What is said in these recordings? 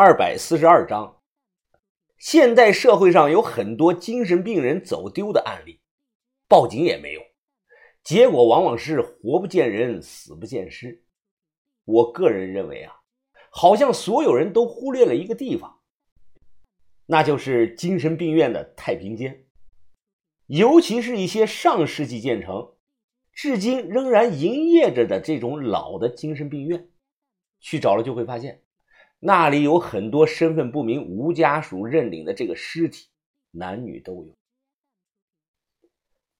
二百四十二章，现代社会上有很多精神病人走丢的案例，报警也没有，结果往往是活不见人，死不见尸。我个人认为啊，好像所有人都忽略了一个地方，那就是精神病院的太平间，尤其是一些上世纪建成、至今仍然营业着的这种老的精神病院，去找了就会发现。那里有很多身份不明、无家属认领的这个尸体，男女都有。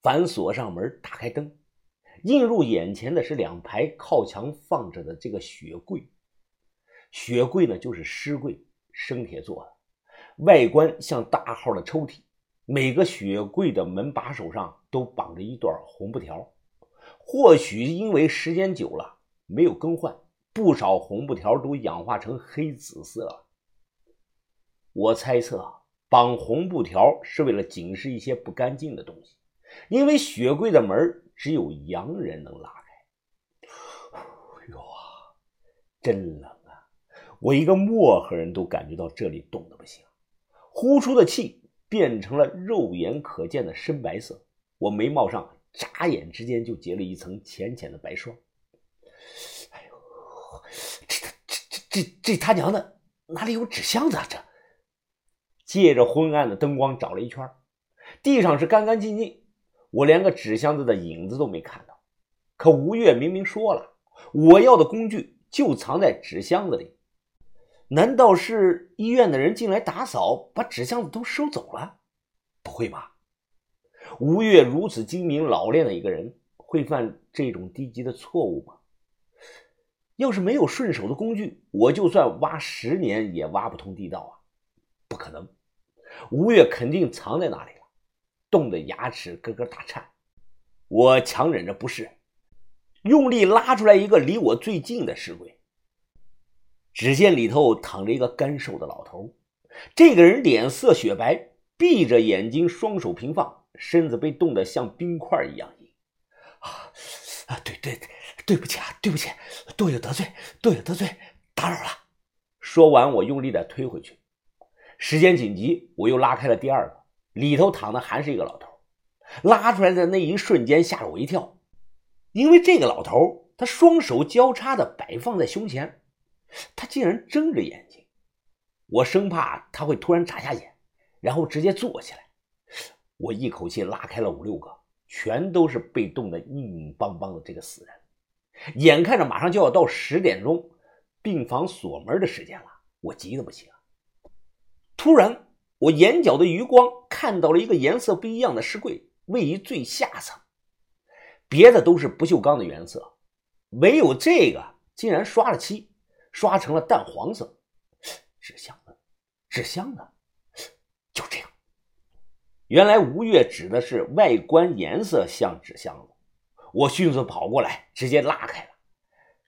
反锁上门，打开灯，映入眼前的是两排靠墙放着的这个雪柜。雪柜呢，就是尸柜，生铁做的，外观像大号的抽屉。每个雪柜的门把手上都绑着一段红布条，或许因为时间久了没有更换。不少红布条都氧化成黑紫色了。我猜测绑红布条是为了警示一些不干净的东西，因为雪柜的门只有洋人能拉开。哟啊，真冷啊！我一个漠河人都感觉到这里冻得不行，呼出的气变成了肉眼可见的深白色。我眉毛上眨眼之间就结了一层浅浅的白霜。这这这、这、这他娘的哪里有纸箱子啊？这借着昏暗的灯光找了一圈，地上是干干净净，我连个纸箱子的影子都没看到。可吴越明明说了，我要的工具就藏在纸箱子里，难道是医院的人进来打扫，把纸箱子都收走了？不会吧？吴越如此精明老练的一个人，会犯这种低级的错误吗？要是没有顺手的工具，我就算挖十年也挖不通地道啊！不可能，吴越肯定藏在那里了，冻得牙齿咯咯打颤。我强忍着不适，用力拉出来一个离我最近的尸柜。只见里头躺着一个干瘦的老头，这个人脸色雪白，闭着眼睛，双手平放，身子被冻得像冰块一样硬。啊啊，对对对。不起啊，对不起，多有得罪，多有得罪，打扰了。说完，我用力的推回去。时间紧急，我又拉开了第二个，里头躺的还是一个老头。拉出来的那一瞬间，吓了我一跳，因为这个老头他双手交叉的摆放在胸前，他竟然睁着眼睛。我生怕他会突然眨下眼，然后直接坐起来。我一口气拉开了五六个，全都是被冻得硬邦邦的这个死人。眼看着马上就要到十点钟，病房锁门的时间了，我急得不行。突然，我眼角的余光看到了一个颜色不一样的尸柜，位于最下层。别的都是不锈钢的原色，唯有这个竟然刷了漆，刷成了淡黄色。纸箱子，纸箱子，原来吴越指的是外观颜色像纸箱子。我迅速跑过来，直接拉开了，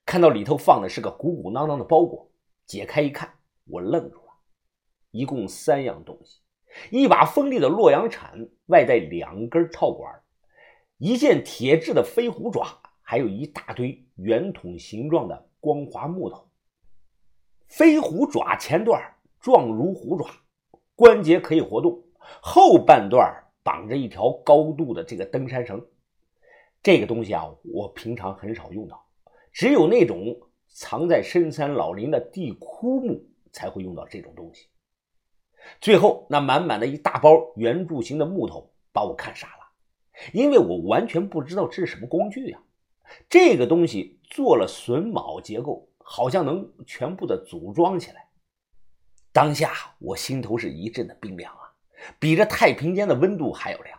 看到里头放的是个鼓鼓囊囊的包裹。解开一看，我愣住了，一共三样东西：一把锋利的洛阳铲，外带两根套管，一件铁制的飞虎爪，还有一大堆圆筒形状的光滑木头。飞虎爪前段状如虎爪，关节可以活动，后半段绑着一条高度的这个登山绳。这个东西啊，我平常很少用到，只有那种藏在深山老林的地枯木才会用到这种东西。最后那满满的一大包圆柱形的木头把我看傻了，因为我完全不知道这是什么工具呀。这个东西做了榫卯结构，好像能全部的组装起来。当下我心头是一阵的冰凉啊，比这太平间的温度还要凉。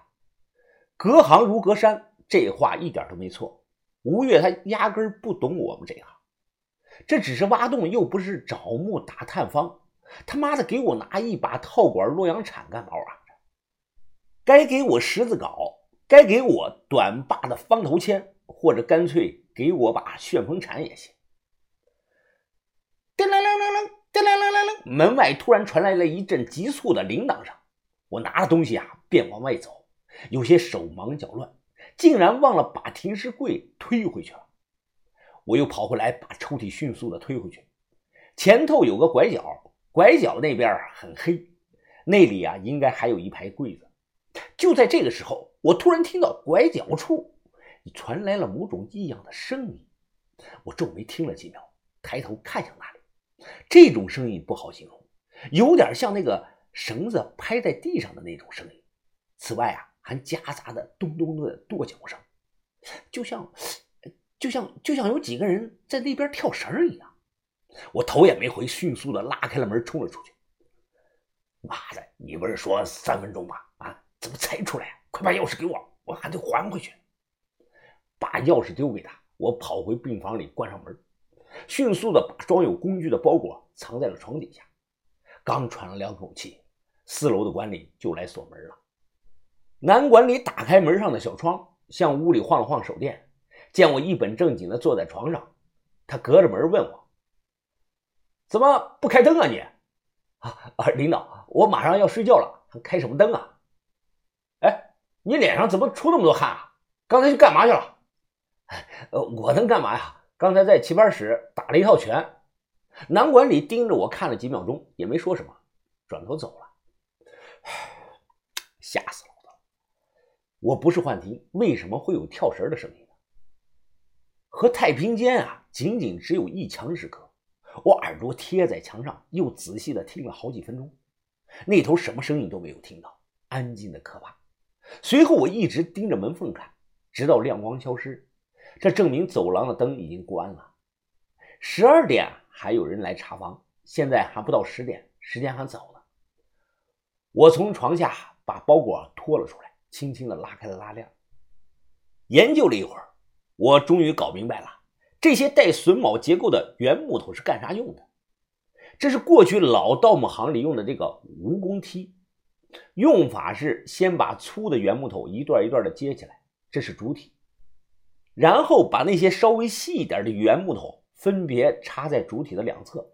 隔行如隔山。这话一点都没错，吴越他压根不懂我们这行，这只是挖洞，又不是找墓打探方。他妈的，给我拿一把套管洛阳铲干嘛玩意儿？该给我十字镐，该给我短把的方头钎，或者干脆给我把旋风铲也行。叮铃铃铃铃，叮铃铃铃铃，门外突然传来了一阵急促的铃铛声。我拿了东西啊，便往外走，有些手忙脚乱。竟然忘了把停尸柜推回去了，我又跑回来把抽屉迅速的推回去。前头有个拐角，拐角那边很黑，那里啊应该还有一排柜子。就在这个时候，我突然听到拐角处传来了某种异样的声音。我皱眉听了几秒，抬头看向那里。这种声音不好形容，有点像那个绳子拍在地上的那种声音。此外啊，还夹杂着咚咚的跺脚声，就像，就像，就像有几个人在那边跳绳一样。我头也没回，迅速的拉开了门，冲了出去。妈的，你不是说三分钟吗？啊，怎么才出来？快把钥匙给我，我还得还回去。把钥匙丢给他，我跑回病房里，关上门。迅速的把装有工具的包裹藏在了床底下，刚喘了两口气，四楼的管理就来锁门了。男管理打开门上的小窗，向屋里晃了晃手电，见我一本正经的坐在床上，他隔着门问我：“怎么不开灯啊你？”“啊 啊，领导，我马上要睡觉了，还开什么灯啊？”“哎，你脸上怎么出那么多汗啊？刚才去干嘛去了？”“ 呃，我能干嘛呀？”刚才在棋牌室打了一套拳，男管理盯着我看了几秒钟，也没说什么，转头走了。吓死老子了！我不是幻听，为什么会有跳绳的声音呢？和太平间啊，仅仅只有一墙之隔。我耳朵贴在墙上，又仔细的听了好几分钟，那头什么声音都没有听到，安静的可怕。随后我一直盯着门缝看，直到亮光消失。这证明走廊的灯已经关了。十二点还有人来查房，现在还不到十点，时间还早呢。我从床下把包裹拖了出来，轻轻地拉开了拉链。研究了一会儿，我终于搞明白了，这些带榫卯结构的圆木头是干啥用的？这是过去老盗墓行里用的这个蜈蚣梯，用法是先把粗的圆木头一段一段的接起来，这是主体。然后把那些稍微细一点的圆木头分别插在主体的两侧，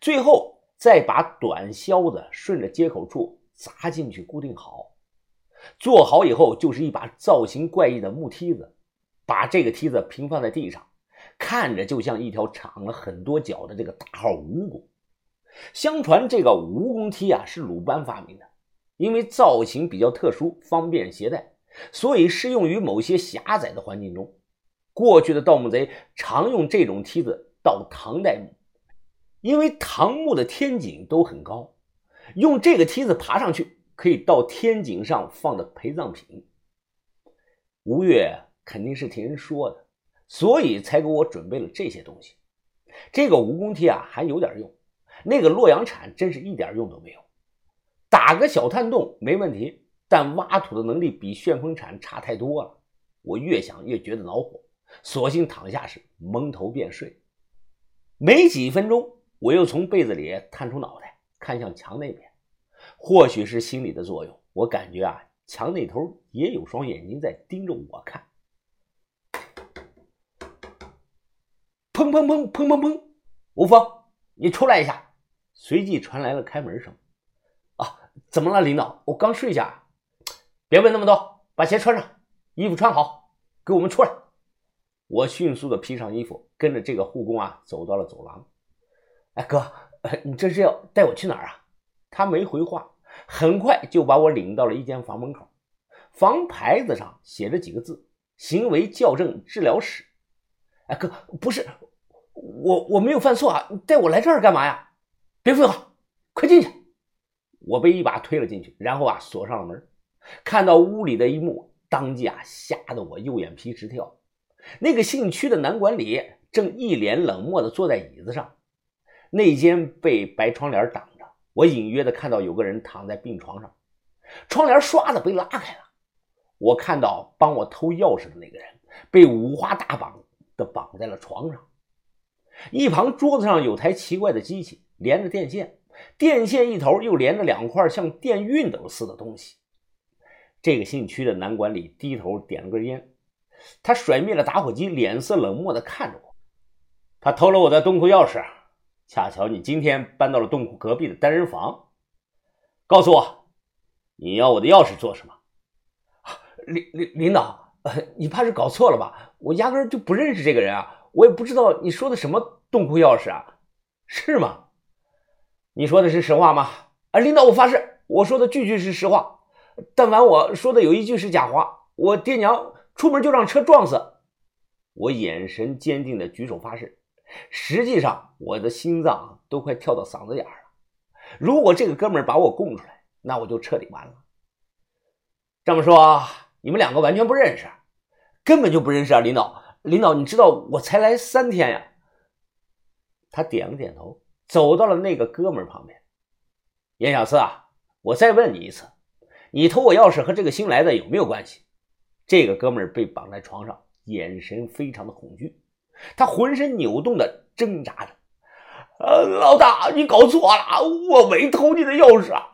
最后再把短销子顺着接口处砸进去固定好。做好以后就是一把造型怪异的木梯子，把这个梯子平放在地上，看着就像一条长了很多脚的这个大号蜈蚣。相传这个蜈蚣梯啊是鲁班发明的，因为造型比较特殊，方便携带。所以适用于某些狭窄的环境中。过去的盗墓贼常用这种梯子盗唐代墓，因为唐墓的天井都很高，用这个梯子爬上去可以到天井上放的陪葬品。吴越肯定是听人说的，所以才给我准备了这些东西。这个蜈蚣梯啊还有点用，那个洛阳铲真是一点用都没有。打个小探洞没问题。但挖土的能力比旋风铲差太多了，我越想越觉得恼火，索性躺下时蒙头便睡。没几分钟，我又从被子里探出脑袋，看向墙那边。或许是心理的作用，我感觉啊，墙那头也有双眼睛在盯着我看。砰砰砰砰砰砰！吴峰，你出来一下。随即传来了开门声。啊，怎么了，领导？我刚睡下。别问那么多，把鞋穿上，衣服穿好，给我们出来。我迅速的披上衣服，跟着这个护工啊走到了走廊。哎，哥，你这是要带我去哪儿啊？他没回话，很快就把我领到了一间房门口。房牌子上写着几个字：“行为校正治疗室。”哎，哥，不是我，我没有犯错啊！你带我来这儿干嘛呀？别废话，快进去！我被一把推了进去，然后啊锁上了门。看到屋里的一幕，当即啊吓得我右眼皮直跳。那个姓屈的男管理正一脸冷漠地坐在椅子上，内间被白窗帘挡着，我隐约的看到有个人躺在病床上，窗帘唰的被拉开了。我看到帮我偷钥匙的那个人被五花大绑的绑在了床上，一旁桌子上有台奇怪的机器，连着电线，电线一头又连着两块像电熨斗似的东西。这个姓屈的男管理低头点了根烟，他甩灭了打火机，脸色冷漠的看着我。他偷了我的东库钥匙，恰巧你今天搬到了洞窟隔壁的单人房。告诉我，你要我的钥匙做什么？领领领导，你怕是搞错了吧？我压根就不认识这个人啊，我也不知道你说的什么洞窟钥匙啊，是吗？你说的是实话吗？啊，领导，我发誓，我说的句句是实话。但凡我说的有一句是假话，我爹娘出门就让车撞死。我眼神坚定的举手发誓，实际上我的心脏都快跳到嗓子眼了。如果这个哥们把我供出来，那我就彻底完了。这么说，你们两个完全不认识，根本就不认识啊，领导。领导，你知道我才来三天呀。他点了点头，走到了那个哥们儿旁边。严小四啊，我再问你一次，你偷我钥匙和这个新来的有没有关系？这个哥们儿被绑在床上，眼神非常的恐惧，他浑身扭动的挣扎着。呃，老大，你搞错了，我没偷你的钥匙啊，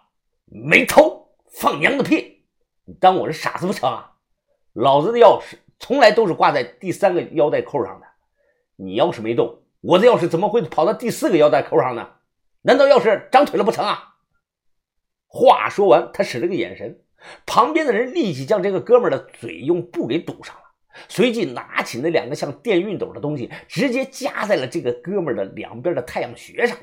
没偷，放娘的屁！你当我是傻子不成啊？老子的钥匙。从来都是挂在第三个腰带扣上的，你要是没动，我的钥匙怎么会跑到第四个腰带扣上呢？难道钥匙长腿了不成啊？话说完，他使了个眼神，旁边的人立即将这个哥们的嘴用布给堵上了，随即拿起那两个像电熨斗的东西，直接夹在了这个哥们的两边的太阳穴上。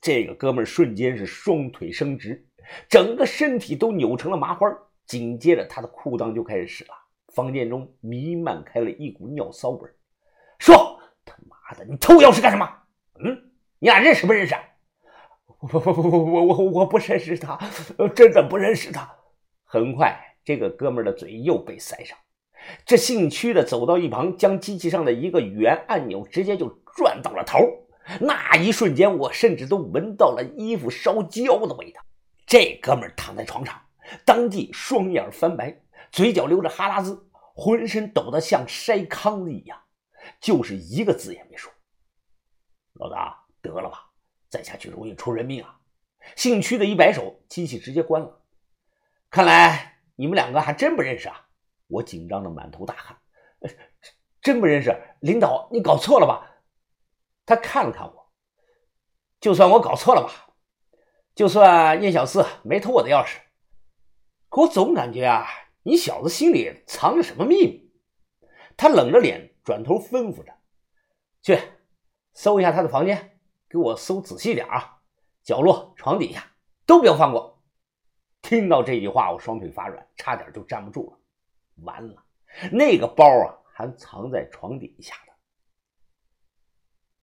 这个哥们瞬间是双腿伸直，整个身体都扭成了麻花。紧接着，他的裤裆就开始湿了，房间中弥漫开了一股尿骚味说：“他妈的，你偷钥匙干什么？嗯，你俩认识不认识？”“我我我我我我不认识他，真的不认识他。”很快，这个哥们的嘴又被塞上。这姓屈的走到一旁，将机器上的一个圆按钮直接就转到了头。那一瞬间，我甚至都闻到了衣服烧焦的味道。这哥们躺在床上。当即双眼翻白，嘴角流着哈喇子，浑身抖得像筛糠子一样，就是一个字也没说。老大，得了吧，再下去容易出人命啊！姓屈的一摆手，机器直接关了。看来你们两个还真不认识啊！我紧张的满头大汗，真不认识。领导，你搞错了吧？他看了看我，就算我搞错了吧，就算叶小四没偷我的钥匙。可我总感觉啊，你小子心里藏着什么秘密。他冷着脸转头吩咐着：“去搜一下他的房间，给我搜仔细点啊，角落、床底下都不要放过。”听到这句话，我双腿发软，差点就站不住了。完了，那个包啊，还藏在床底下。